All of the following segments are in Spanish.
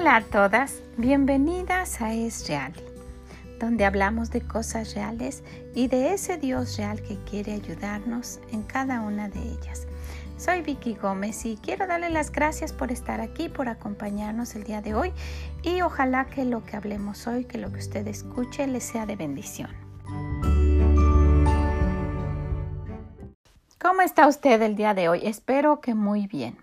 Hola a todas, bienvenidas a Es Real, donde hablamos de cosas reales y de ese Dios real que quiere ayudarnos en cada una de ellas. Soy Vicky Gómez y quiero darle las gracias por estar aquí, por acompañarnos el día de hoy y ojalá que lo que hablemos hoy, que lo que usted escuche, le sea de bendición. ¿Cómo está usted el día de hoy? Espero que muy bien.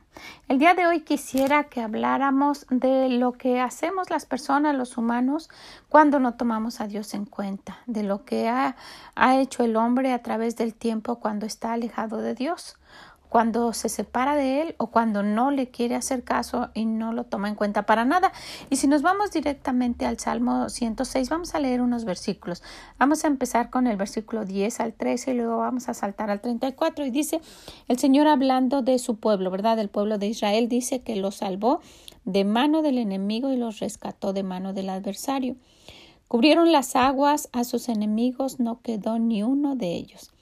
El día de hoy quisiera que habláramos de lo que hacemos las personas, los humanos, cuando no tomamos a Dios en cuenta, de lo que ha, ha hecho el hombre a través del tiempo cuando está alejado de Dios cuando se separa de él o cuando no le quiere hacer caso y no lo toma en cuenta para nada. Y si nos vamos directamente al Salmo 106, vamos a leer unos versículos. Vamos a empezar con el versículo 10 al 13 y luego vamos a saltar al 34 y dice el Señor hablando de su pueblo, ¿verdad? Del pueblo de Israel dice que lo salvó de mano del enemigo y los rescató de mano del adversario. Cubrieron las aguas a sus enemigos, no quedó ni uno de ellos.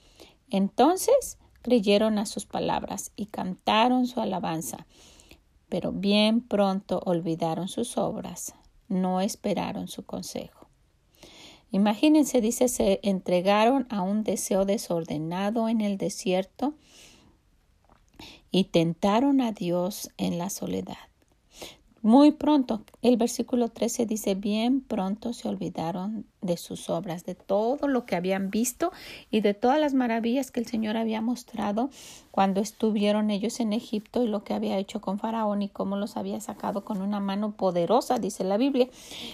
Entonces creyeron a sus palabras y cantaron su alabanza, pero bien pronto olvidaron sus obras, no esperaron su consejo. Imagínense, dice, se entregaron a un deseo desordenado en el desierto y tentaron a Dios en la soledad. Muy pronto, el versículo 13 dice, bien pronto se olvidaron de sus obras, de todo lo que habían visto y de todas las maravillas que el Señor había mostrado cuando estuvieron ellos en Egipto y lo que había hecho con Faraón y cómo los había sacado con una mano poderosa, dice la Biblia.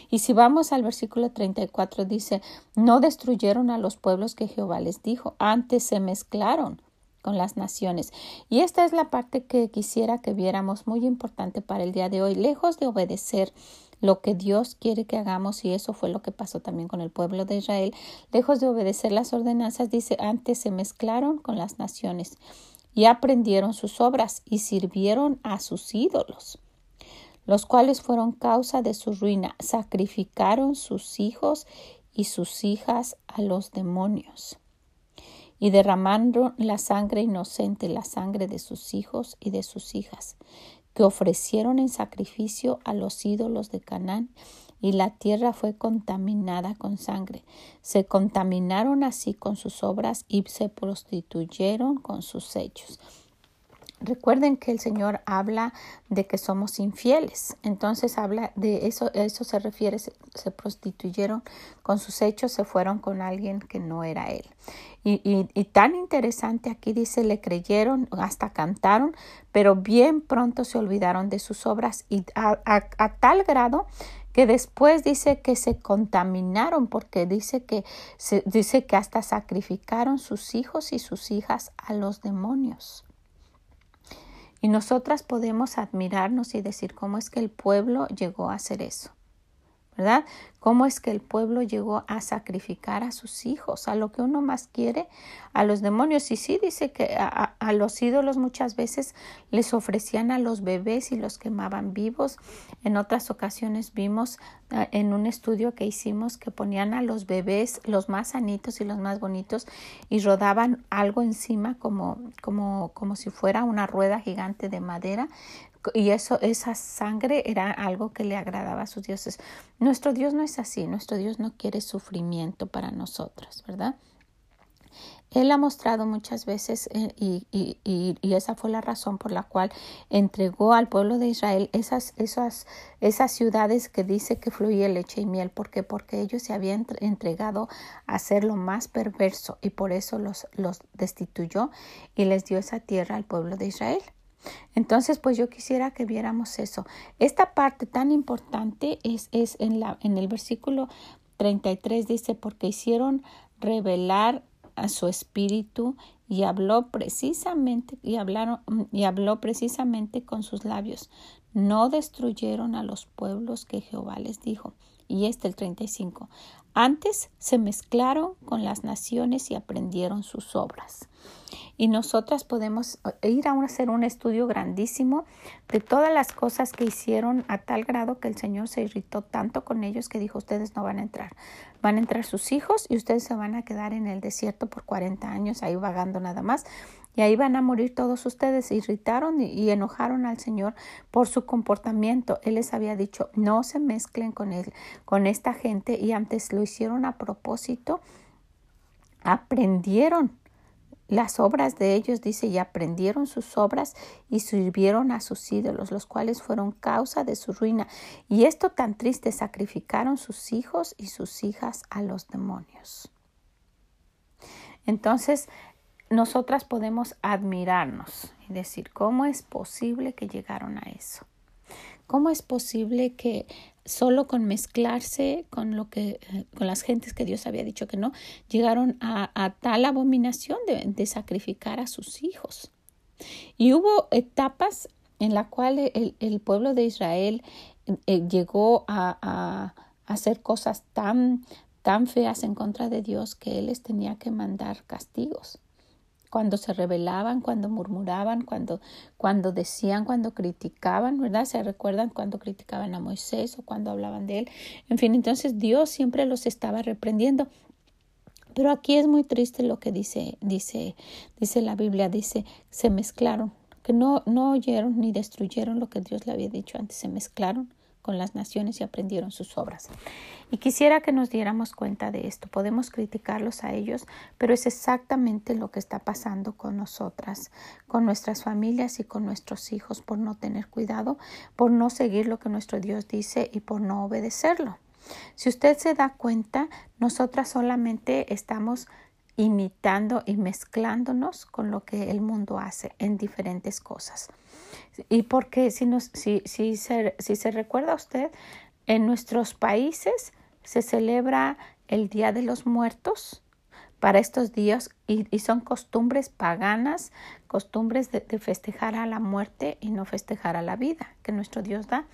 Y si vamos al versículo 34, dice, no destruyeron a los pueblos que Jehová les dijo, antes se mezclaron con las naciones. Y esta es la parte que quisiera que viéramos muy importante para el día de hoy, lejos de obedecer lo que Dios quiere que hagamos, y eso fue lo que pasó también con el pueblo de Israel, lejos de obedecer las ordenanzas, dice, antes se mezclaron con las naciones y aprendieron sus obras y sirvieron a sus ídolos, los cuales fueron causa de su ruina, sacrificaron sus hijos y sus hijas a los demonios y derramando la sangre inocente, la sangre de sus hijos y de sus hijas, que ofrecieron en sacrificio a los ídolos de Canaán, y la tierra fue contaminada con sangre. Se contaminaron así con sus obras y se prostituyeron con sus hechos. Recuerden que el Señor habla de que somos infieles. Entonces habla de eso, eso se refiere, se, prostituyeron con sus hechos, se fueron con alguien que no era Él. Y, y, tan interesante aquí dice, le creyeron, hasta cantaron, pero bien pronto se olvidaron de sus obras y a, a tal grado que después dice que se contaminaron porque dice que se, dice que hasta sacrificaron sus hijos y sus hijas a los demonios. Y nosotras podemos admirarnos y decir cómo es que el pueblo llegó a hacer eso. ¿Verdad? ¿Cómo es que el pueblo llegó a sacrificar a sus hijos, a lo que uno más quiere, a los demonios? Y sí dice que a, a, los ídolos muchas veces les ofrecían a los bebés y los quemaban vivos. En otras ocasiones vimos uh, en un estudio que hicimos que ponían a los bebés, los más sanitos y los más bonitos, y rodaban algo encima como, como, como si fuera una rueda gigante de madera y eso, esa sangre era algo que le agradaba a sus dioses. Nuestro Dios no es así, nuestro Dios no quiere sufrimiento para nosotros, ¿verdad? Él ha mostrado muchas veces eh, y, y, y, y, esa fue la razón por la cual entregó al pueblo de Israel esas, esas, esas ciudades que dice que fluye leche y miel. ¿Por qué? Porque ellos se habían entregado a ser lo más perverso y por eso los, los destituyó y les dio esa tierra al pueblo de Israel. Entonces, pues yo quisiera que viéramos eso. Esta parte tan importante es, es en, la, en el versículo 33 dice, porque hicieron revelar a su espíritu y habló precisamente y hablaron y habló precisamente con sus labios. No destruyeron a los pueblos que Jehová les dijo. Y este el 35. Antes se mezclaron con las naciones y aprendieron sus obras. Y nosotras podemos eh, ir a hacer un estudio grandísimo de todas las cosas que hicieron a tal grado que el Señor se irritó tanto con ellos que dijo, ustedes no van a entrar. Van a entrar sus hijos y ustedes se van a quedar en el desierto por 40 años ahí vagando nada más. y ahí van a morir todos ustedes. Se irritaron y, enojaron al Señor por su comportamiento. Él les había dicho, no se mezclen con él, con esta gente y antes lo hicieron a propósito. Aprendieron las obras de ellos, dice, y aprendieron sus obras y sirvieron a sus ídolos, los cuales fueron causa de su ruina. Y esto tan triste, sacrificaron sus hijos y sus hijas a los demonios. Entonces, nosotras podemos admirarnos y decir, ¿cómo es posible que llegaron a eso? ¿Cómo es posible que solo con mezclarse con lo que con las gentes que Dios había dicho que no llegaron a, tal abominación de, sacrificar a sus hijos? Y hubo etapas en las cuales el, pueblo de Israel eh, llegó a, a, hacer cosas tan tan feas en contra de Dios que Él les tenía que mandar castigos cuando se rebelaban, cuando murmuraban, cuando, cuando decían, cuando criticaban, ¿verdad? Se recuerdan cuando criticaban a Moisés o cuando hablaban de él. En fin, entonces Dios siempre los estaba reprendiendo. Pero aquí es muy triste lo que dice, dice, dice la Biblia, dice, se mezclaron, que no, no oyeron ni destruyeron lo que Dios le había dicho antes, se mezclaron con las naciones y aprendieron sus obras. Y quisiera que nos diéramos cuenta de esto. Podemos criticarlos a ellos, pero es exactamente lo que está pasando con nosotras, con nuestras familias y con nuestros hijos por no tener cuidado, por no seguir lo que nuestro Dios dice y por no obedecerlo. Si usted se da cuenta, nosotras solamente estamos imitando y mezclándonos con lo que el mundo hace en diferentes cosas. Y porque si, nos, si, si, se, si se recuerda usted, en nuestros países se celebra el Día de los Muertos para estos días y, son costumbres paganas, costumbres de, festejar a la muerte y no festejar a la vida que nuestro Dios da.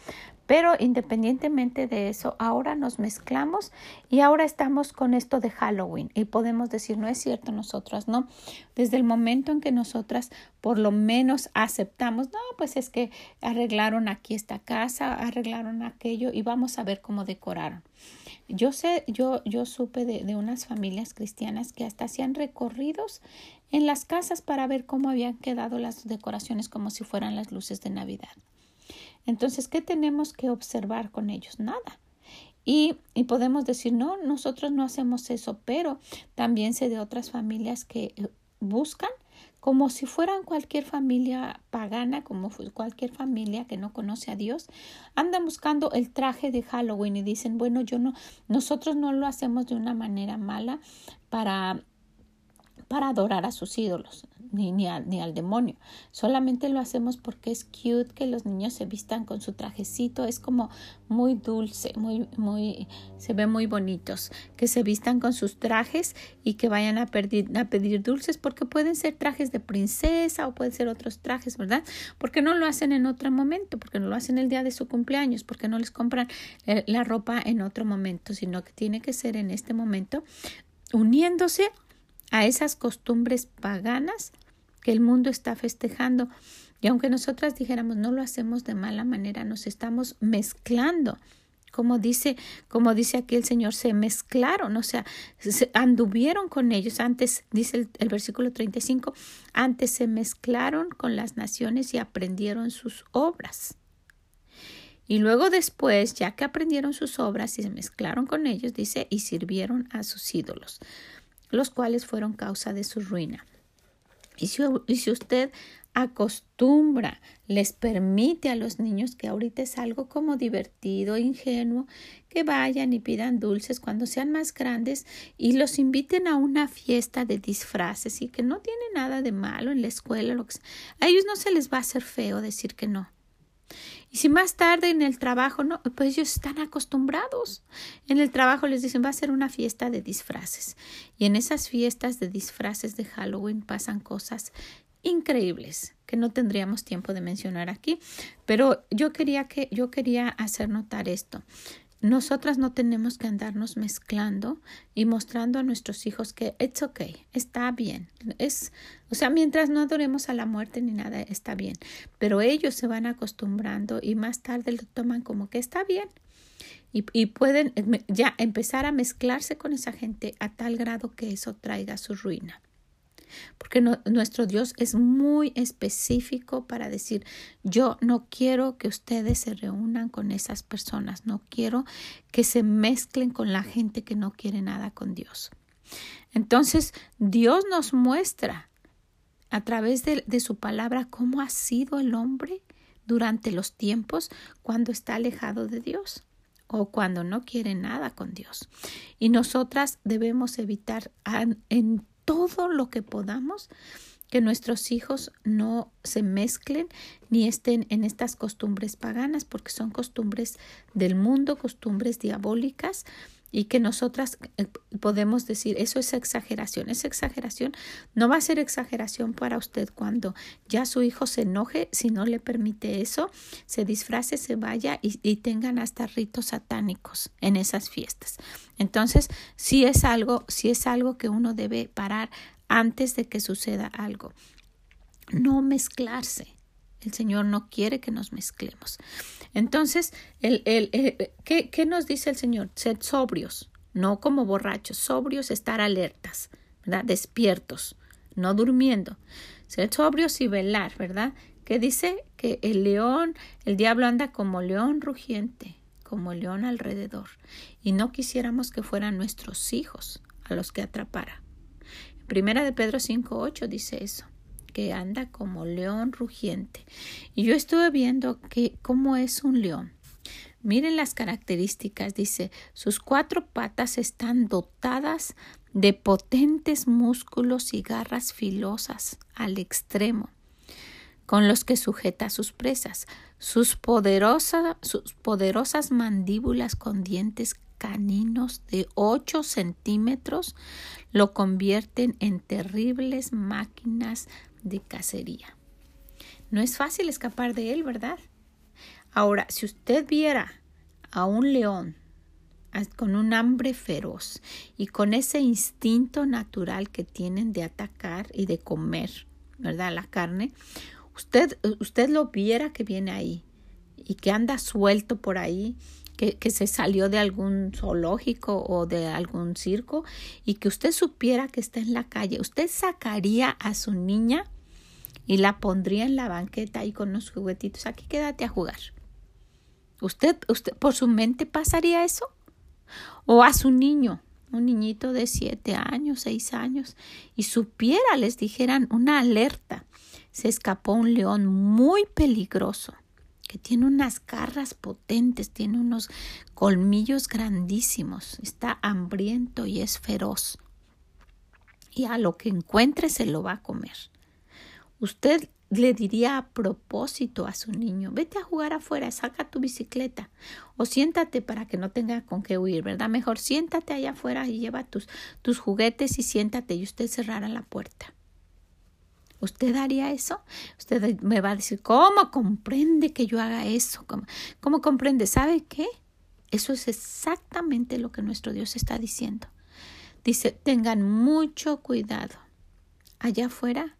Pero independientemente de eso, ahora nos mezclamos y ahora estamos con esto de Halloween y podemos decir, no es cierto nosotras, ¿no? Desde el momento en que nosotras por lo menos aceptamos, no, pues es que arreglaron aquí esta casa, arreglaron aquello y vamos a ver cómo decoraron. Yo sé, yo, yo supe de, de unas familias cristianas que hasta hacían recorridos en las casas para ver cómo habían quedado las decoraciones como si fueran las luces de Navidad. Entonces, ¿qué tenemos que observar con ellos? Nada. Y, y, podemos decir, no, nosotros no hacemos eso, pero también sé de otras familias que eh, buscan como si fueran cualquier familia pagana, como cualquier familia que no conoce a Dios, andan buscando el traje de Halloween y dicen, bueno, yo no, nosotros no lo hacemos de una manera mala para para adorar a sus ídolos ni, ni, ni, al demonio. Solamente lo hacemos porque es cute que los niños se vistan con su trajecito. Es como muy dulce, muy, muy, se ve muy bonitos. Que se vistan con sus trajes y que vayan a, pedir, a pedir dulces porque pueden ser trajes de princesa o pueden ser otros trajes, ¿verdad? Porque no lo hacen en otro momento, porque no lo hacen el día de su cumpleaños, porque no les compran eh, la ropa en otro momento, sino que tiene que ser en este momento uniéndose a esas costumbres paganas que el mundo está festejando. Y aunque nosotras dijéramos no lo hacemos de mala manera, nos estamos mezclando. Como dice, como dice aquí el Señor, se mezclaron, o sea, se anduvieron con ellos. Antes, dice el, el versículo 35, antes se mezclaron con las naciones y aprendieron sus obras. Y luego después, ya que aprendieron sus obras y se mezclaron con ellos, dice, y sirvieron a sus ídolos los cuales fueron causa de su ruina. Y si, usted acostumbra, les permite a los niños que ahorita es algo como divertido, ingenuo, que vayan y pidan dulces cuando sean más grandes y los inviten a una fiesta de disfraces y que no tiene nada de malo en la escuela, a ellos no se les va a hacer feo decir que no. Y si más tarde en el trabajo, no, pues ellos están acostumbrados. En el trabajo les dicen va a ser una fiesta de disfraces. Y en esas fiestas de disfraces de Halloween pasan cosas increíbles que no tendríamos tiempo de mencionar aquí, pero yo quería que yo quería hacer notar esto. Nosotras no tenemos que andarnos mezclando y mostrando a nuestros hijos que it's okay, está bien. Es, o sea, mientras no adoremos a la muerte ni nada, está bien. Pero ellos se van acostumbrando y más tarde lo toman como que está bien. Y, y pueden ya empezar a mezclarse con esa gente a tal grado que eso traiga su ruina. Porque nuestro Dios es muy específico para decir, yo no quiero que ustedes se reúnan con esas personas, no quiero que se mezclen con la gente que no quiere nada con Dios. Entonces, Dios nos muestra a través de, de su palabra cómo ha sido el hombre durante los tiempos cuando está alejado de Dios o cuando no quiere nada con Dios. Y nosotras debemos evitar en todo lo que podamos que nuestros hijos no se mezclen ni estén en estas costumbres paganas, porque son costumbres del mundo, costumbres diabólicas, y que nosotras eh, podemos decir eso es exageración. Es exageración. No va a ser exageración para usted cuando ya su hijo se enoje, si no le permite eso, se disfrace, se vaya y, y tengan hasta ritos satánicos en esas fiestas. Entonces, si es algo, si es algo que uno debe parar antes de que suceda algo. No mezclarse. El Señor no quiere que nos mezclemos. Entonces, el, ¿qué, ¿qué, nos dice el Señor? Sed sobrios, no como borrachos, sobrios, estar alertas, ¿verdad? Despiertos, no durmiendo. Sed sobrios y velar, ¿verdad? Que dice que el león, el diablo anda como león rugiente, como león alrededor, y no quisiéramos que fueran nuestros hijos a los que atrapara. Primera de Pedro 5.8 dice eso que anda como león rugiente. Y yo estuve viendo que cómo es un león. Miren las características, dice, sus cuatro patas están dotadas de potentes músculos y garras filosas al extremo, con los que sujeta sus presas. Sus, sus poderosas mandíbulas con dientes caninos de 8 centímetros lo convierten en terribles máquinas de cacería. No es fácil escapar de él, ¿verdad? Ahora, si usted viera a un león con un hambre feroz y con ese instinto natural que tienen de atacar y de comer, ¿verdad? La carne, usted, usted lo viera que viene ahí y que anda suelto por ahí que, se salió de algún zoológico o de algún circo y que usted supiera que está en la calle, usted sacaría a su niña y la pondría en la banqueta ahí con unos juguetitos. Aquí quédate a jugar. ¿Usted, usted por su mente pasaría eso? O a su niño, un niñito de siete años, seis años, y supiera, les dijeran una alerta. Se escapó un león muy peligroso que tiene unas garras potentes, tiene unos colmillos grandísimos, está hambriento y es feroz. Y a lo que encuentre se lo va a comer. Usted le diría a propósito a su niño, vete a jugar afuera, saca tu bicicleta o siéntate para que no tenga con qué huir, ¿verdad? Mejor siéntate allá afuera y lleva tus, tus juguetes y siéntate y usted cerrará la puerta. ¿Usted haría eso? Usted me va a decir, ¿cómo comprende que yo haga eso? ¿Cómo, comprende? ¿Sabe qué? Eso es exactamente lo que nuestro Dios está diciendo. Dice, tengan mucho cuidado. Allá afuera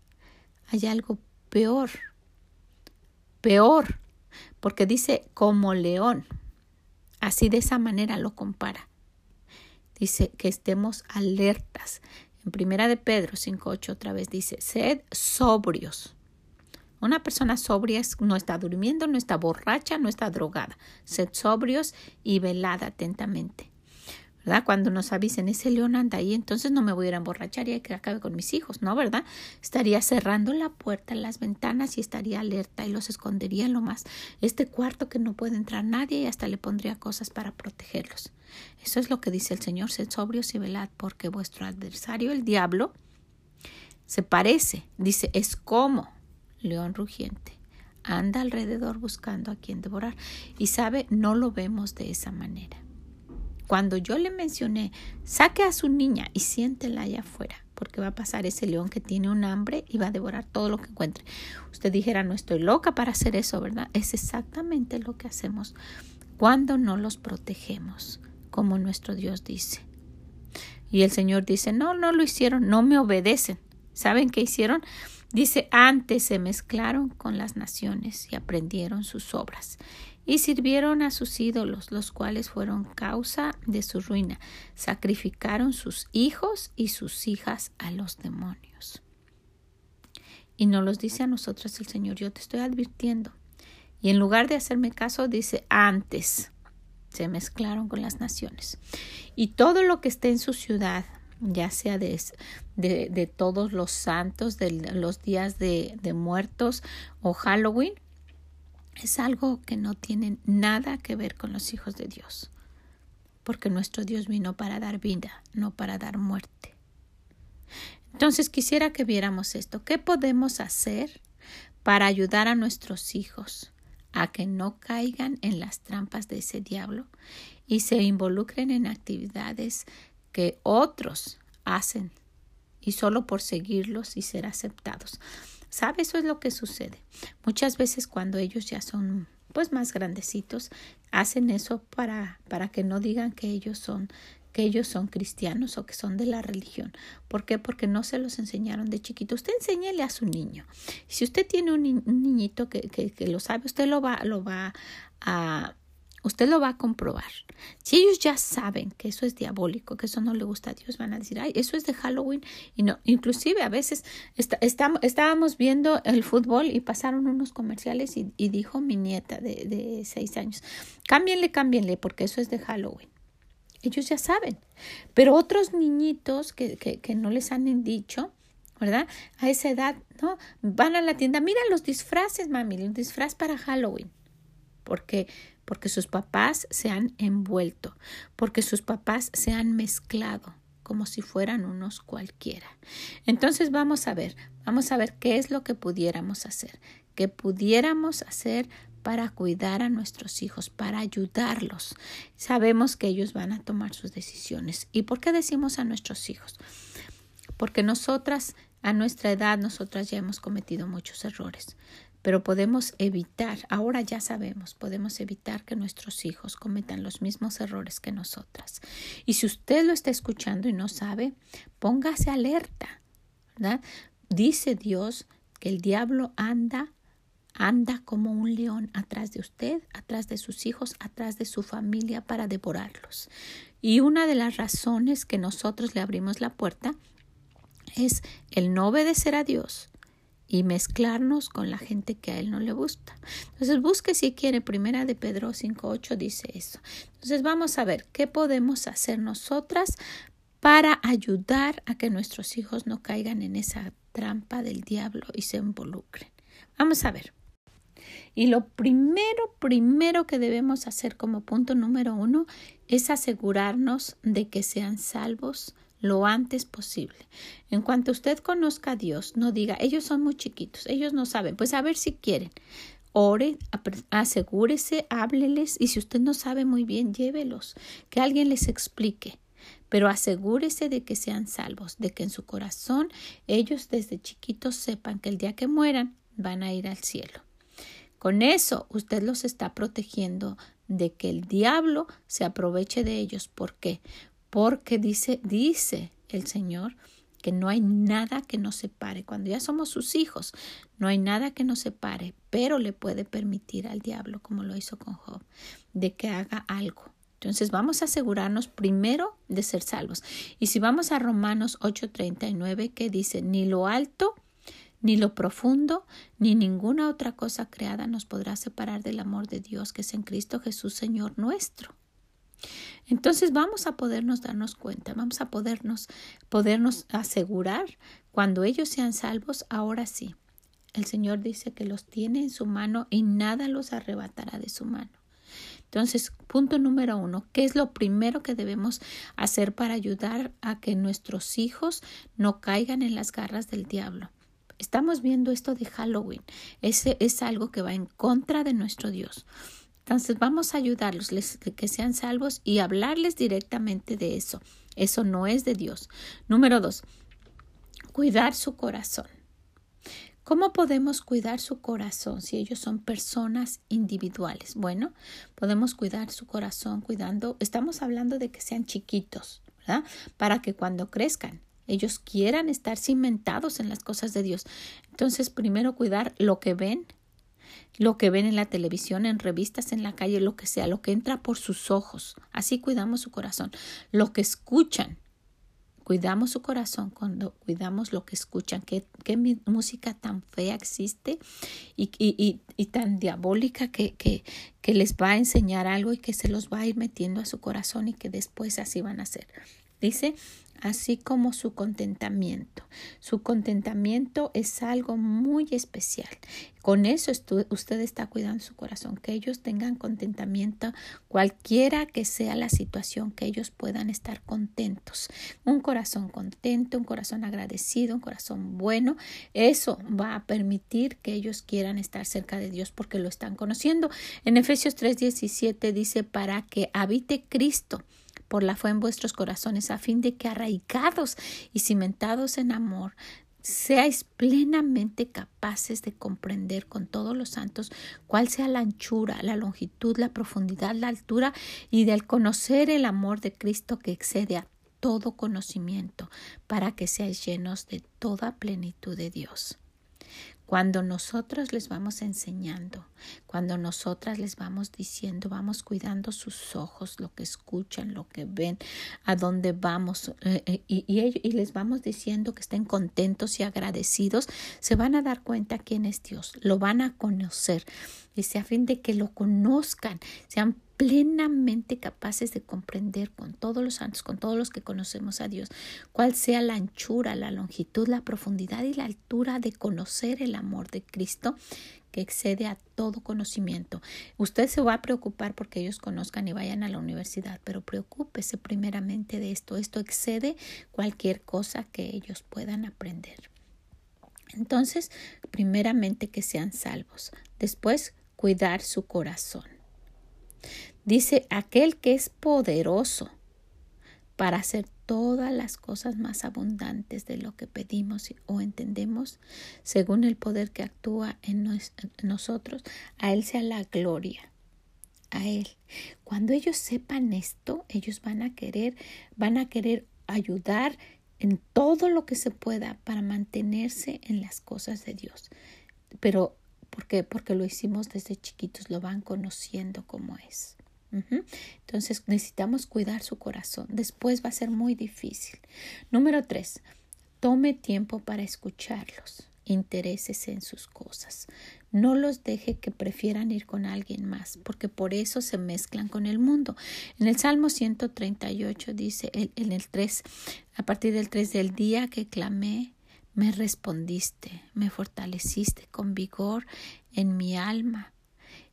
hay algo peor. Peor. Porque dice como león. Así de esa manera lo compara. Dice que estemos alertas, en primera de Pedro 5.8 otra vez dice, sed sobrios. Una persona sobria no está durmiendo, no está borracha, no está drogada. Sed sobrios y velad atentamente. ¿Verdad? Cuando nos avisen, ese león anda ahí, entonces no me voy a ir a emborrachar y que acabe con mis hijos, ¿no? ¿Verdad? Estaría cerrando la puerta, las ventanas y estaría alerta y los escondería lo más. Este cuarto que no puede entrar nadie y hasta le pondría cosas para protegerlos. Eso es lo que dice el Señor, sed sobrios y velad, porque vuestro adversario, el diablo, se parece, dice, es como león rugiente. Anda alrededor buscando a quien devorar. Y sabe, no lo vemos de esa manera. Cuando yo le mencioné, saque a su niña y siéntela allá afuera, porque va a pasar ese león que tiene un hambre y va a devorar todo lo que encuentre. Usted dijera, no estoy loca para hacer eso, ¿verdad? Es exactamente lo que hacemos cuando no los protegemos, como nuestro Dios dice. Y el Señor dice, no, no lo hicieron, no me obedecen. ¿Saben qué hicieron? Dice, antes se mezclaron con las naciones y aprendieron sus obras y sirvieron a sus ídolos, los cuales fueron causa de su ruina. Sacrificaron sus hijos y sus hijas a los demonios. Y nos los dice a nosotros el Señor, yo te estoy advirtiendo. Y en lugar de hacerme caso, dice antes. Se mezclaron con las naciones. Y todo lo que esté en su ciudad, ya sea de, de, de todos los santos, de los días de, de muertos o Halloween, es algo que no tiene nada que ver con los hijos de Dios. Porque nuestro Dios vino para dar vida, no para dar muerte. Entonces quisiera que viéramos esto. ¿Qué podemos hacer para ayudar a nuestros hijos a que no caigan en las trampas de ese diablo y se involucren en actividades que otros hacen y solo por seguirlos y ser aceptados? ¿Sabe? Eso es lo que sucede. Muchas veces cuando ellos ya son pues más grandecitos, hacen eso para, para que no digan que ellos son que ellos son cristianos o que son de la religión. ¿Por qué? Porque no se los enseñaron de chiquito. Usted enséñele a su niño. Si usted tiene un, niñito que, que, que, lo sabe, usted lo va, lo va a Usted lo va a comprobar. Si ellos ya saben que eso es diabólico, que eso no le gusta a Dios, van a decir, ay, eso es de Halloween. Y no, inclusive a veces estábamos viendo el fútbol y pasaron unos comerciales y, dijo mi nieta de, seis años, cámbienle, cámbienle, porque eso es de Halloween. Ellos ya saben. Pero otros niñitos que, que, que no les han dicho, ¿verdad? A esa edad, ¿no? Van a la tienda, mira los disfraces, mami, un disfraz para Halloween. Porque porque sus papás se han envuelto, porque sus papás se han mezclado como si fueran unos cualquiera. Entonces vamos a ver, vamos a ver qué es lo que pudiéramos hacer, qué pudiéramos hacer para cuidar a nuestros hijos, para ayudarlos. Sabemos que ellos van a tomar sus decisiones. ¿Y por qué decimos a nuestros hijos? Porque nosotras, a nuestra edad, nosotras ya hemos cometido muchos errores pero podemos evitar, ahora ya sabemos, podemos evitar que nuestros hijos cometan los mismos errores que nosotras. Y si usted lo está escuchando y no sabe, póngase alerta. Dice Dios que el diablo anda anda como un león atrás de usted, atrás de sus hijos, atrás de su familia para devorarlos. Y una de las razones que nosotros le abrimos la puerta es el no obedecer a Dios, y mezclarnos con la gente que a él no le gusta. Entonces busque si quiere, primera de Pedro 5.8 dice eso. Entonces vamos a ver qué podemos hacer nosotras para ayudar a que nuestros hijos no caigan en esa trampa del diablo y se involucren. Vamos a ver. Y lo primero, primero que debemos hacer como punto número uno es asegurarnos de que sean salvos lo antes posible. En cuanto usted conozca a Dios, no diga, ellos son muy chiquitos, ellos no saben, pues a ver si quieren. Ore, asegúrese, hábleles y si usted no sabe muy bien, llévelos, que alguien les explique. Pero asegúrese de que sean salvos, de que en su corazón ellos desde chiquitos sepan que el día que mueran van a ir al cielo. Con eso usted los está protegiendo de que el diablo se aproveche de ellos. ¿Por qué? Porque dice, dice el Señor que no hay nada que nos separe. Cuando ya somos sus hijos, no hay nada que nos separe, pero le puede permitir al diablo, como lo hizo con Job, de que haga algo. Entonces vamos a asegurarnos primero de ser salvos. Y si vamos a Romanos 8:39, que dice, ni lo alto, ni lo profundo, ni ninguna otra cosa creada nos podrá separar del amor de Dios que es en Cristo Jesús, Señor nuestro. Entonces vamos a podernos darnos cuenta, vamos a podernos, podernos asegurar cuando ellos sean salvos, ahora sí. El Señor dice que los tiene en su mano y nada los arrebatará de su mano. Entonces, punto número uno, ¿qué es lo primero que debemos hacer para ayudar a que nuestros hijos no caigan en las garras del diablo? Estamos viendo esto de Halloween. Ese es algo que va en contra de nuestro Dios. Entonces vamos a ayudarlos que sean salvos y hablarles directamente de eso. Eso no es de Dios. Número dos, cuidar su corazón. ¿Cómo podemos cuidar su corazón si ellos son personas individuales? Bueno, podemos cuidar su corazón cuidando, estamos hablando de que sean chiquitos, ¿verdad? Para que cuando crezcan ellos quieran estar cimentados en las cosas de Dios. Entonces, primero cuidar lo que ven, lo que ven en la televisión, en revistas, en la calle, lo que sea, lo que entra por sus ojos. Así cuidamos su corazón. Lo que escuchan, cuidamos su corazón, cuando cuidamos lo que escuchan, qué, qué música tan fea existe y, y, y, tan diabólica que, que, que les va a enseñar algo y que se los va a ir metiendo a su corazón y que después así van a ser. Dice, así como su contentamiento. Su contentamiento es algo muy especial. Con eso usted está cuidando su corazón, que ellos tengan contentamiento, cualquiera que sea la situación, que ellos puedan estar contentos. Un corazón contento, un corazón agradecido, un corazón bueno, eso va a permitir que ellos quieran estar cerca de Dios porque lo están conociendo. En Efesios 3:17 dice, para que habite Cristo por la fe en vuestros corazones, a fin de que arraigados y cimentados en amor, seáis plenamente capaces de comprender con todos los santos cuál sea la anchura, la longitud, la profundidad, la altura y del conocer el amor de Cristo que excede a todo conocimiento, para que seáis llenos de toda plenitud de Dios. Cuando nosotros les vamos enseñando, cuando nosotras les vamos diciendo, vamos cuidando sus ojos, lo que escuchan, lo que ven, a dónde vamos, eh, eh, y, y, les vamos diciendo que estén contentos y agradecidos, se van a dar cuenta quién es Dios, lo van a conocer. Dice, a fin de que lo conozcan, sean plenamente capaces de comprender con todos los santos, con todos los que conocemos a Dios, cuál sea la anchura, la longitud, la profundidad y la altura de conocer el amor de Cristo que excede a todo conocimiento. Usted se va a preocupar porque ellos conozcan y vayan a la universidad, pero preocúpese primeramente de esto. Esto excede cualquier cosa que ellos puedan aprender. Entonces, primeramente que sean salvos. Después, cuidar su corazón. Dice, aquel que es poderoso para hacer todas las cosas más abundantes de lo que pedimos o entendemos, según el poder que actúa en, nosotros, a Él sea la gloria. A Él. Cuando ellos sepan esto, ellos van a querer, van a querer ayudar en todo lo que se pueda para mantenerse en las cosas de Dios. Pero, ¿por qué? Porque lo hicimos desde chiquitos, lo van conociendo como es. Entonces necesitamos cuidar su corazón. Después va a ser muy difícil. Número tres, tome tiempo para escucharlos. Interésese en sus cosas. No los deje que prefieran ir con alguien más, porque por eso se mezclan con el mundo. En el Salmo 138 dice en el 3, a partir del 3 del día que clamé, me respondiste, me fortaleciste con vigor en mi alma.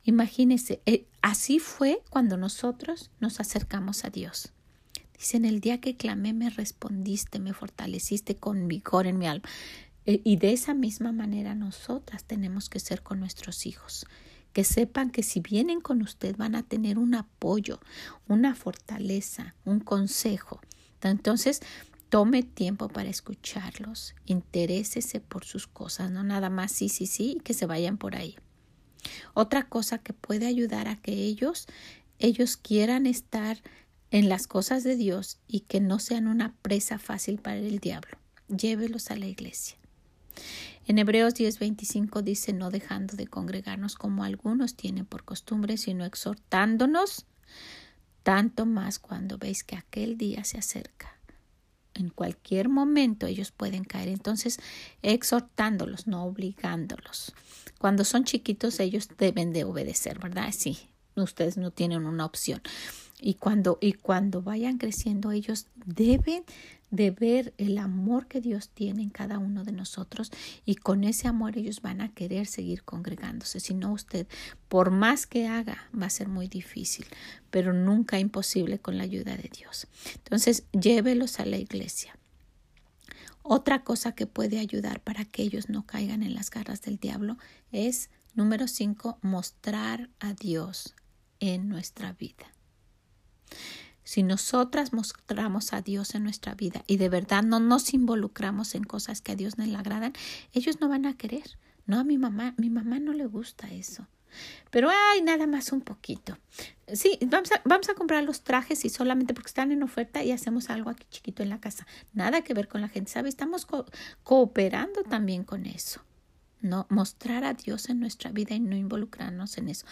Imagínese, eh, así fue cuando nosotros nos acercamos a Dios. Dice, en el día que clamé me respondiste, me fortaleciste con vigor en mi alma. Eh, y de esa misma manera nosotras tenemos que ser con nuestros hijos. Que sepan que si vienen con usted van a tener un apoyo, una fortaleza, un consejo. Entonces, tome tiempo para escucharlos, interésese por sus cosas, no nada más sí, sí, sí, que se vayan por ahí. Otra cosa que puede ayudar a que ellos, ellos quieran estar en las cosas de Dios y que no sean una presa fácil para el diablo. Llévelos a la iglesia. En Hebreos 10:25 dice, no dejando de congregarnos como algunos tienen por costumbre, sino exhortándonos, tanto más cuando veis que aquel día se acerca en cualquier momento ellos pueden caer. Entonces, exhortándolos, no obligándolos. Cuando son chiquitos, ellos deben de obedecer, ¿verdad? Sí, ustedes no tienen una opción. Y cuando, y cuando vayan creciendo, ellos deben de ver el amor que Dios tiene en cada uno de nosotros y con ese amor ellos van a querer seguir congregándose. Si no, usted, por más que haga, va a ser muy difícil, pero nunca imposible con la ayuda de Dios. Entonces, llévelos a la iglesia. Otra cosa que puede ayudar para que ellos no caigan en las garras del diablo es, número cinco, mostrar a Dios en nuestra vida. Si nosotras mostramos a Dios en nuestra vida y de verdad no nos involucramos en cosas que a Dios no le agradan, ellos no van a querer. No a mi mamá, mi mamá no le gusta eso. Pero hay nada más un poquito. Sí, vamos a, vamos a comprar los trajes y solamente porque están en oferta y hacemos algo aquí chiquito en la casa. Nada que ver con la gente, ¿sabe? Estamos cooperando también con eso. No mostrar a Dios en nuestra vida y no involucrarnos en eso.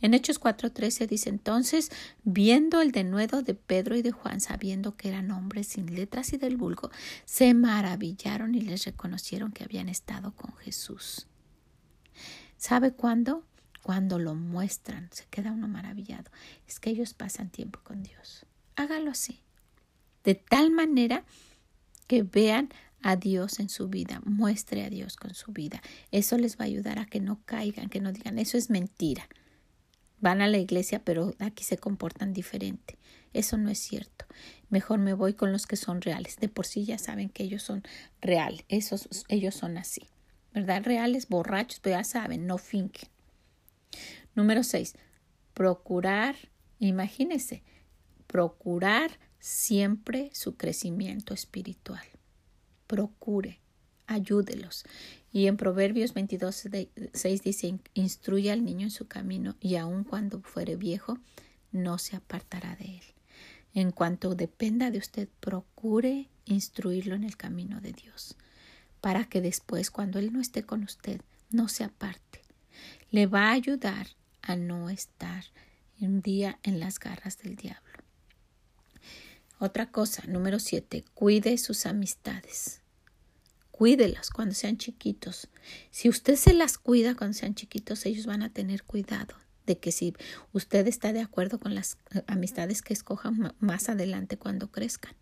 En Hechos 4:13 dice entonces, viendo el denuedo de Pedro y de Juan, sabiendo que eran hombres sin letras y del vulgo, se maravillaron y les reconocieron que habían estado con Jesús. ¿Sabe cuándo? Cuando lo muestran, se queda uno maravillado. Es que ellos pasan tiempo con Dios. Hágalo así. De tal manera que vean a Dios en su vida, muestre a Dios con su vida. Eso les va a ayudar a que no caigan, que no digan, eso es mentira. Van a la iglesia, pero aquí se comportan diferente. Eso no es cierto. Mejor me voy con los que son reales. De por sí ya saben que ellos son reales. Esos, ellos son así. ¿Verdad? Reales, borrachos, pero ya saben, no finquen. Número seis, procurar, imagínese, procurar siempre su crecimiento espiritual procure, ayúdelos. Y en Proverbios 22, 6 dice, instruye al niño en su camino y aun cuando fuere viejo, no se apartará de él. En cuanto dependa de usted, procure instruirlo en el camino de Dios, para que después, cuando Él no esté con usted, no se aparte. Le va a ayudar a no estar un día en las garras del diablo. Otra cosa, número siete, cuide sus amistades. Cuídelas cuando sean chiquitos. Si usted se las cuida cuando sean chiquitos, ellos van a tener cuidado de que si usted está de acuerdo con las eh, amistades que escojan más adelante cuando crezcan.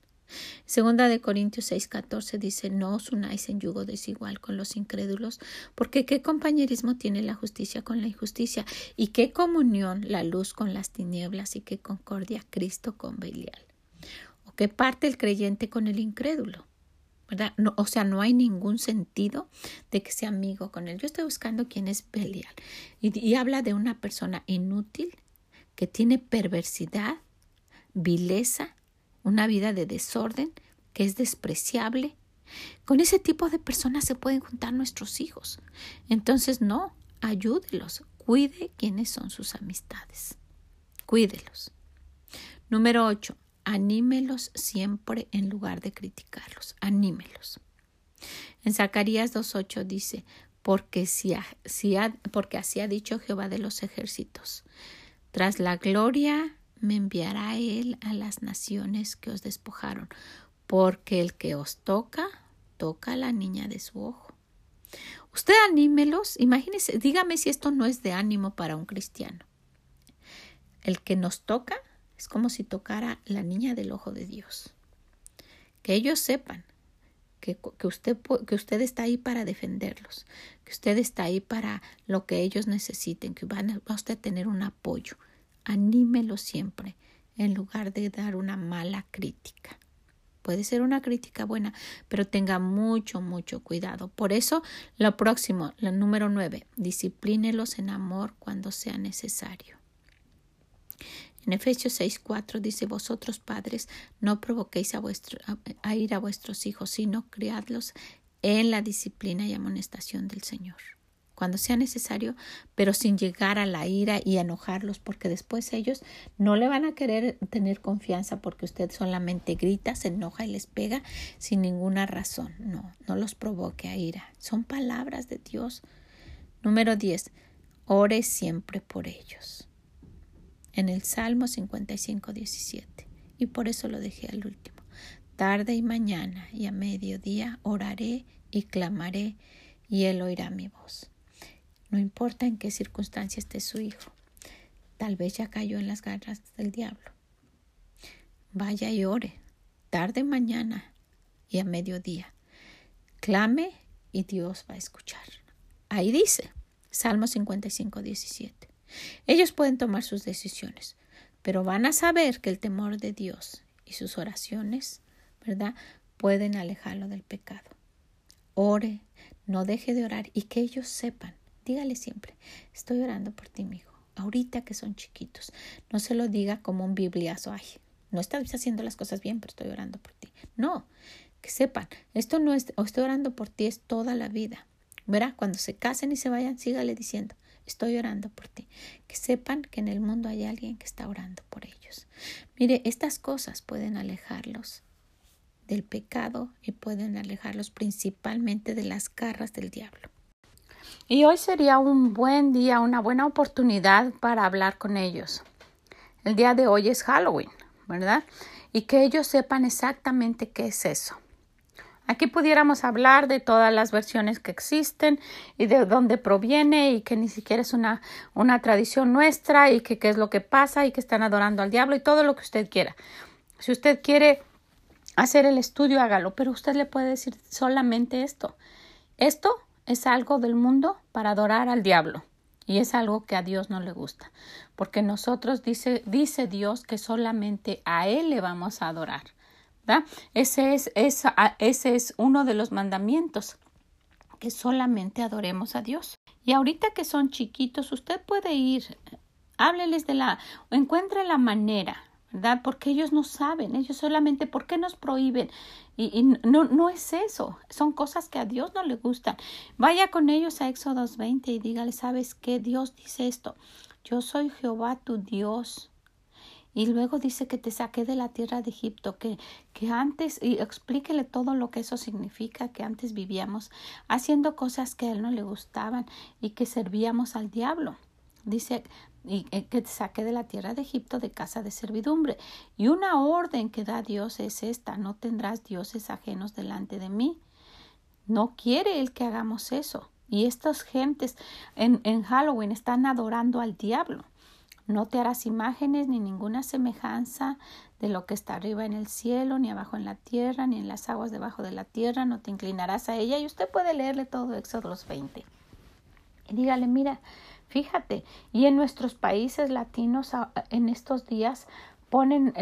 Segunda de Corintios 6:14 dice, no os unáis en yugo desigual con los incrédulos, porque qué compañerismo tiene la justicia con la injusticia, y qué comunión la luz con las tinieblas, y qué concordia Cristo con Belial que parte el creyente con el incrédulo. ¿Verdad? o sea, no hay ningún sentido de que sea amigo con él. Yo estoy buscando quién es Belial. Y, habla de una persona inútil que tiene perversidad, vileza, una vida de desorden, que es despreciable. Con ese tipo de personas se pueden juntar nuestros hijos. Entonces, no, ayúdelos, cuide quiénes son sus amistades. Cuídelos. Número 8 anímelos siempre en lugar de criticarlos, anímelos. En Zacarías 2.8 dice, porque, así ha dicho Jehová de los ejércitos, tras la gloria me enviará él a las naciones que os despojaron, porque el que os toca, toca a la niña de su ojo. Usted anímelos, imagínese, dígame si esto no es de ánimo para un cristiano. El que nos toca, es como si tocara la niña del ojo de Dios. Que ellos sepan que, usted, que usted está ahí para defenderlos, que usted está ahí para lo que ellos necesiten, que van a, usted tener un apoyo. Anímelo siempre en lugar de dar una mala crítica. Puede ser una crítica buena, pero tenga mucho, mucho cuidado. Por eso, lo próximo, la número nueve, disciplínelos en amor cuando sea necesario. En Efesios 6:4 dice, vosotros padres, no provoquéis a, a ir a vuestros hijos, sino criadlos en la disciplina y amonestación del Señor cuando sea necesario, pero sin llegar a la ira y enojarlos, porque después ellos no le van a querer tener confianza porque usted solamente grita, se enoja y les pega sin ninguna razón. No, no los provoque a ira. Son palabras de Dios. Número 10. Ore siempre por ellos en el Salmo 55, 17. Y por eso lo dejé al último. Tarde y mañana y a mediodía oraré y clamaré y él oirá mi voz. No importa en qué circunstancia esté su hijo. Tal vez ya cayó en las garras del diablo. Vaya y ore, tarde mañana y a mediodía. Clame y Dios va a escuchar. Ahí dice, Salmo 55, 17. Ellos pueden tomar sus decisiones, pero van a saber que el temor de Dios y sus oraciones, ¿verdad? Pueden alejarlo del pecado. Ore, no deje de orar y que ellos sepan. Dígale siempre, estoy orando por ti, mi hijo. Ahorita que son chiquitos, no se lo diga como un bibliazo. Ay, no estás haciendo las cosas bien, pero estoy orando por ti. No, que sepan, esto no es, o estoy orando por ti, es toda la vida. Verá, cuando se casen y se vayan, sígale diciendo, Estoy orando por ti. Que sepan que en el mundo hay alguien que está orando por ellos. Mire, estas cosas pueden alejarlos del pecado y pueden alejarlos principalmente de las garras del diablo. Y hoy sería un buen día, una buena oportunidad para hablar con ellos. El día de hoy es Halloween, ¿verdad? Y que ellos sepan exactamente qué es eso. Aquí pudiéramos hablar de todas las versiones que existen y de dónde proviene y que ni siquiera es una, una tradición nuestra y que qué es lo que pasa y que están adorando al diablo y todo lo que usted quiera. Si usted quiere hacer el estudio, hágalo, pero usted le puede decir solamente esto. Esto es algo del mundo para adorar al diablo. Y es algo que a Dios no le gusta, porque nosotros dice, dice Dios que solamente a Él le vamos a adorar. Ese es, ese es uno de los mandamientos, que solamente adoremos a Dios. Y ahorita que son chiquitos, usted puede ir, hábleles de la, encuentre la manera, ¿verdad? Porque ellos no saben, ellos solamente, ¿por qué nos prohíben? Y, no, no es eso, son cosas que a Dios no le gustan. Vaya con ellos a Éxodo 20 y dígale, ¿sabes qué? Dios dice esto, yo soy Jehová tu Dios y luego dice que te saqué de la tierra de Egipto, que, que antes, y explíquele todo lo que eso significa, que antes vivíamos haciendo cosas que a él no le gustaban y que servíamos al diablo. Dice y eh, que te saqué de la tierra de Egipto de casa de servidumbre. Y una orden que da Dios es esta, no tendrás dioses ajenos delante de mí. No quiere él que hagamos eso. Y estas gentes en, en Halloween están adorando al diablo. No te harás imágenes ni ninguna semejanza de lo que está arriba en el cielo, ni abajo en la tierra, ni en las aguas debajo de la tierra, no te inclinarás a ella. Y usted puede leerle todo Éxodo 20. Y dígale, mira, fíjate, y en nuestros países latinos en estos días ponen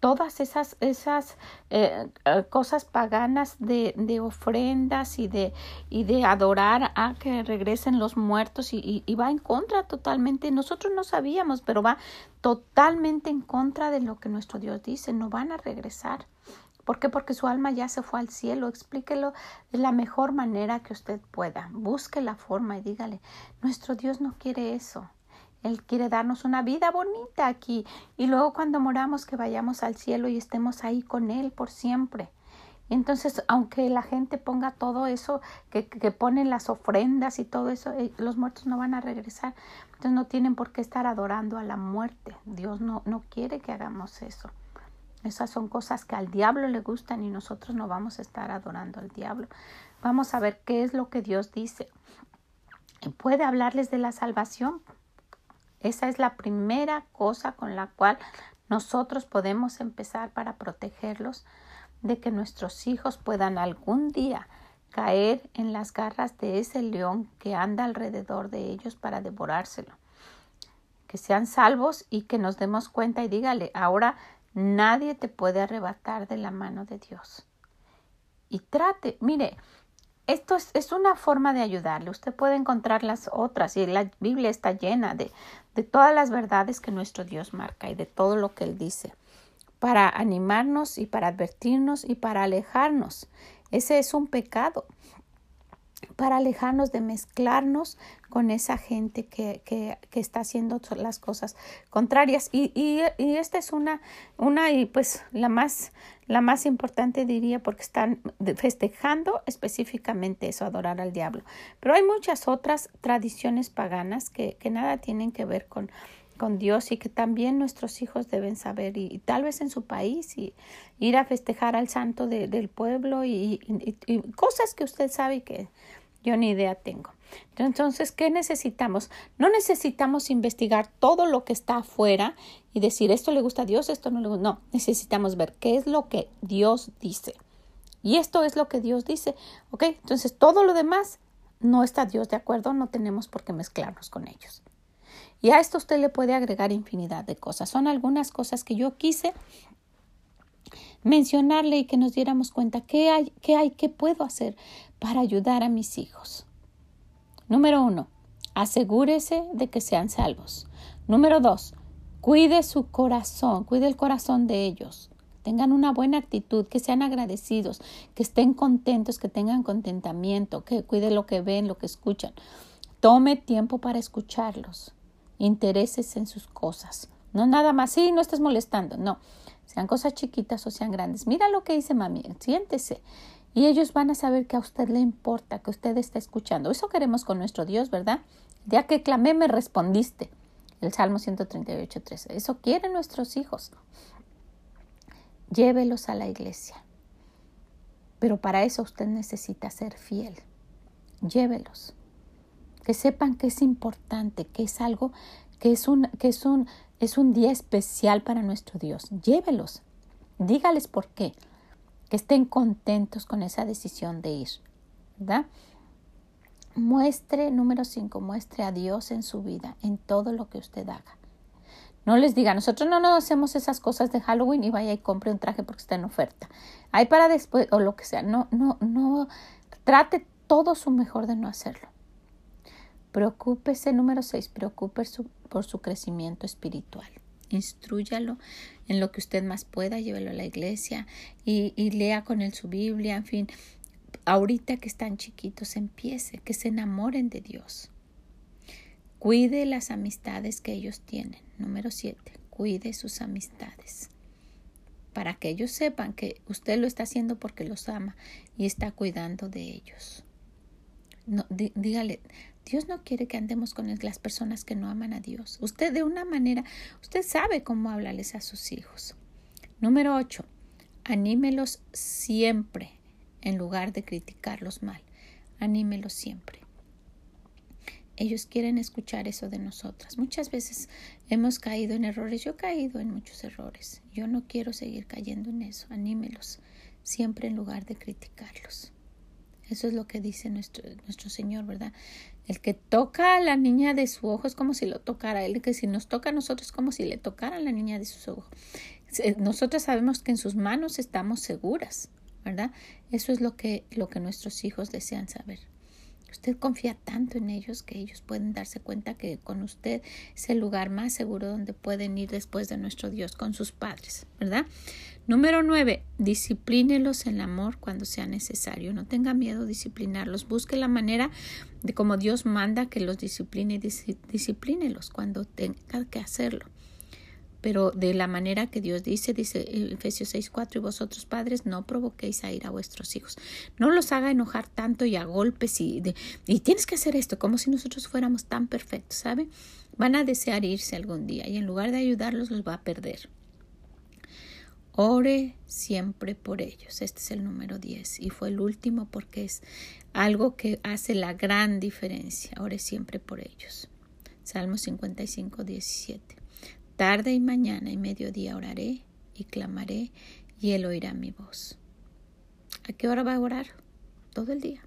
todas esas, esas eh, eh, cosas paganas de, de, ofrendas y de, y de adorar a que regresen los muertos y, y, va en contra totalmente. Nosotros no sabíamos, pero va totalmente en contra de lo que nuestro Dios dice. No van a regresar. ¿Por qué? Porque su alma ya se fue al cielo. Explíquelo de la mejor manera que usted pueda. Busque la forma y dígale, nuestro Dios no quiere eso. Él quiere darnos una vida bonita aquí y luego cuando moramos que vayamos al cielo y estemos ahí con Él por siempre. Entonces, aunque la gente ponga todo eso, que, que ponen las ofrendas y todo eso, eh, los muertos no van a regresar. Entonces no tienen por qué estar adorando a la muerte. Dios no, no quiere que hagamos eso. Esas son cosas que al diablo le gustan y nosotros no vamos a estar adorando al diablo. Vamos a ver qué es lo que Dios dice. Puede hablarles de la salvación, esa es la primera cosa con la cual nosotros podemos empezar para protegerlos de que nuestros hijos puedan algún día caer en las garras de ese león que anda alrededor de ellos para devorárselo. Que sean salvos y que nos demos cuenta y dígale, ahora nadie te puede arrebatar de la mano de Dios. Y trate, mire, esto es, una forma de ayudarle. Usted puede encontrar las otras y la Biblia está llena de, de todas las verdades que nuestro Dios marca y de todo lo que Él dice para animarnos y para advertirnos y para alejarnos. Ese es un pecado para alejarnos de mezclarnos con esa gente que, que, que está haciendo las cosas contrarias. Y, y, y, esta es una, una y pues la más, la más importante diría porque están festejando específicamente eso, adorar al diablo. Pero hay muchas otras tradiciones paganas que, que nada tienen que ver con, con Dios y que también nuestros hijos deben saber y, tal vez en su país y ir a festejar al santo del pueblo y, cosas que usted sabe que yo ni idea tengo. Entonces, ¿qué necesitamos? No necesitamos investigar todo lo que está afuera y decir esto le gusta a Dios, esto no le gusta. No, necesitamos ver qué es lo que Dios dice. Y esto es lo que Dios dice. ¿Ok? Entonces, todo lo demás no está Dios de acuerdo, no tenemos por qué mezclarnos con ellos. Y a esto usted le puede agregar infinidad de cosas. Son algunas cosas que yo quise mencionarle y que nos diéramos cuenta qué hay, qué hay, qué puedo hacer para ayudar a mis hijos. Número uno, asegúrese de que sean salvos. Número dos, cuide su corazón, cuide el corazón de ellos. Tengan una buena actitud, que sean agradecidos, que estén contentos, que tengan contentamiento, que cuide lo que ven, lo que escuchan. Tome tiempo para escucharlos. Intereses en sus cosas. No nada más, sí, no estés molestando, no sean cosas chiquitas o sean grandes. Mira lo que dice mami, siéntese Y ellos van a saber que a usted le importa, que usted está escuchando. Eso queremos con nuestro Dios, ¿verdad? Ya que clamé, me respondiste. El Salmo 138, 13. Eso quieren nuestros hijos. Llévelos a la iglesia. Pero para eso usted necesita ser fiel. Llévelos. Que sepan que es importante, que es algo, que es un, que es un, es un día especial para nuestro Dios. Llévelos. Dígales por qué. Que estén contentos con esa decisión de ir. ¿Verdad? Muestre, número cinco, muestre a Dios en su vida, en todo lo que usted haga. No les diga, nosotros no nos hacemos esas cosas de Halloween y vaya y compre un traje porque está en oferta. Hay para después o lo que sea. No, no, no. Trate todo su mejor de no hacerlo. Preocúpese, número seis, preocúpese por su crecimiento espiritual. Instrúyalo en lo que usted más pueda, llévelo a la iglesia y, y lea con él su Biblia, en fin. Ahorita que están chiquitos, empiece, que se enamoren de Dios. Cuide las amistades que ellos tienen. Número siete, cuide sus amistades. Para que ellos sepan que usted lo está haciendo porque los ama y está cuidando de ellos. No, dígale, Dios no quiere que andemos con las personas que no aman a Dios. Usted de una manera, usted sabe cómo hablarles a sus hijos. Número ocho, anímelos siempre en lugar de criticarlos mal. Anímelos siempre. Ellos quieren escuchar eso de nosotras. Muchas veces hemos caído en errores. Yo he caído en muchos errores. Yo no quiero seguir cayendo en eso. Anímelos siempre en lugar de criticarlos. Eso es lo que dice nuestro, nuestro Señor, ¿verdad? El que toca a la niña de su ojo es como si lo tocara él, que si nos toca a nosotros es como si le tocara a la niña de sus ojos. Nosotros sabemos que en sus manos estamos seguras, ¿verdad? Eso es lo que, lo que nuestros hijos desean saber. Usted confía tanto en ellos que ellos pueden darse cuenta que con usted es el lugar más seguro donde pueden ir después de nuestro Dios, con sus padres, ¿verdad? Número nueve, disciplínelos en el amor cuando sea necesario. No tenga miedo disciplinarlos. Busque la manera de como Dios manda que los discipline y disciplínelos cuando tenga que hacerlo pero de la manera que Dios dice, dice Efesios 6:4, y vosotros padres no provoquéis a ir a vuestros hijos. No los haga enojar tanto y a golpes y, y tienes que hacer esto, como si nosotros fuéramos tan perfectos, ¿sabe? Van a desear irse algún día y en lugar de ayudarlos los va a perder. Ore siempre por ellos. Este es el número 10 y fue el último porque es algo que hace la gran diferencia. Ore siempre por ellos. Salmo 55, 17. Tarde y mañana y mediodía oraré y clamaré y él oirá mi voz. ¿A qué hora va a orar? Todo el día.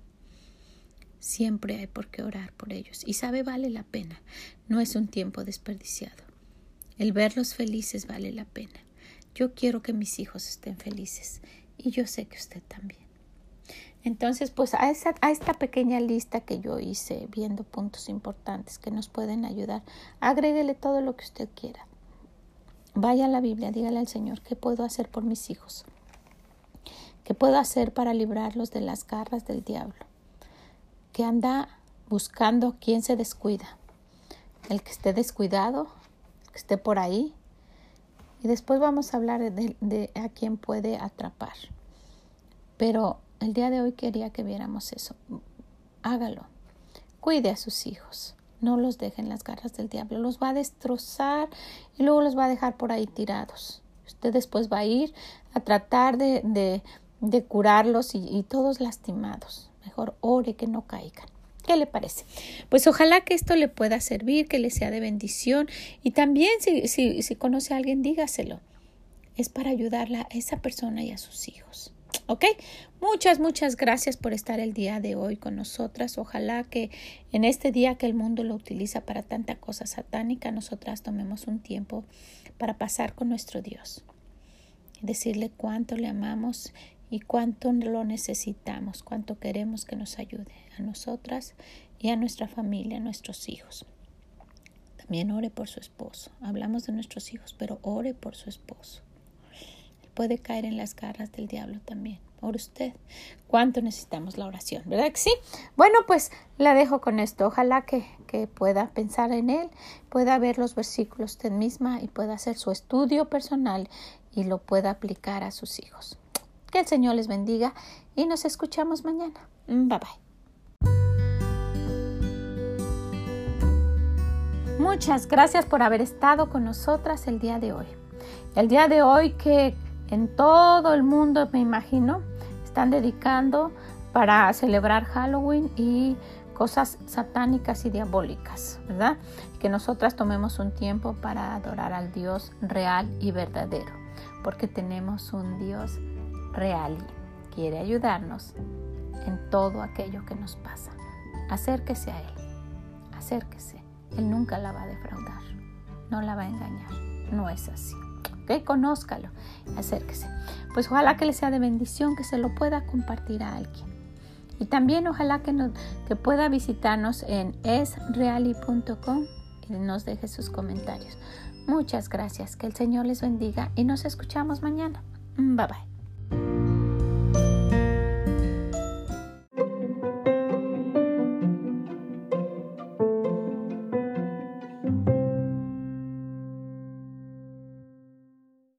Siempre hay por qué orar por ellos. Y sabe, vale la pena. No es un tiempo desperdiciado. El verlos felices vale la pena. Yo quiero que mis hijos estén felices. Y yo sé que usted también. Entonces, pues a, esa, a esta pequeña lista que yo hice, viendo puntos importantes que nos pueden ayudar, agréguele todo lo que usted quiera. Vaya a la Biblia, dígale al Señor, ¿qué puedo hacer por mis hijos? ¿Qué puedo hacer para librarlos de las garras del diablo? Que anda buscando quién se descuida. El que esté descuidado, que esté por ahí. Y después vamos a hablar de, a quién puede atrapar. Pero el día de hoy quería que viéramos eso. Hágalo. Cuide a sus hijos. No los dejen las garras del diablo, los va a destrozar y luego los va a dejar por ahí tirados. Usted después va a ir a tratar de, de, de curarlos y, y todos lastimados. Mejor ore que no caigan. ¿Qué le parece? Pues ojalá que esto le pueda servir, que le sea de bendición y también si, si, conoce a alguien, dígaselo. Es para ayudarla a esa persona y a sus hijos. ¿Ok? Muchas, muchas gracias por estar el día de hoy con nosotras. Ojalá que en este día que el mundo lo utiliza para tanta cosa satánica, nosotras tomemos un tiempo para pasar con nuestro Dios. Decirle cuánto le amamos y cuánto lo necesitamos, cuánto queremos que nos ayude a nosotras y a nuestra familia, a nuestros hijos. También ore por su esposo. Hablamos de nuestros hijos, pero ore por su esposo puede caer en las garras del diablo también. Por usted. ¿Cuánto necesitamos la oración? ¿Verdad que sí? Bueno, pues la dejo con esto. Ojalá que, que pueda pensar en él, pueda ver los versículos usted misma y pueda hacer su estudio personal y lo pueda aplicar a sus hijos. Que el Señor les bendiga y nos escuchamos mañana. Bye bye. Muchas gracias por haber estado con nosotras el día de hoy. El día de hoy que en todo el mundo, me imagino, están dedicando para celebrar Halloween y cosas satánicas y diabólicas, ¿verdad? Que nosotras tomemos un tiempo para adorar al Dios real y verdadero, porque tenemos un Dios real quiere ayudarnos en todo aquello que nos pasa. Acérquese a Él, acérquese. Él nunca la va a defraudar, no la va a engañar, no es así. ¿Ok? Conózcalo, acérquese. Pues ojalá que le sea de bendición, que se lo pueda compartir a alguien. Y también ojalá que, que pueda visitarnos en esreali.com y nos deje sus comentarios. Muchas gracias, que el Señor les bendiga y nos escuchamos mañana. Bye bye. Bye.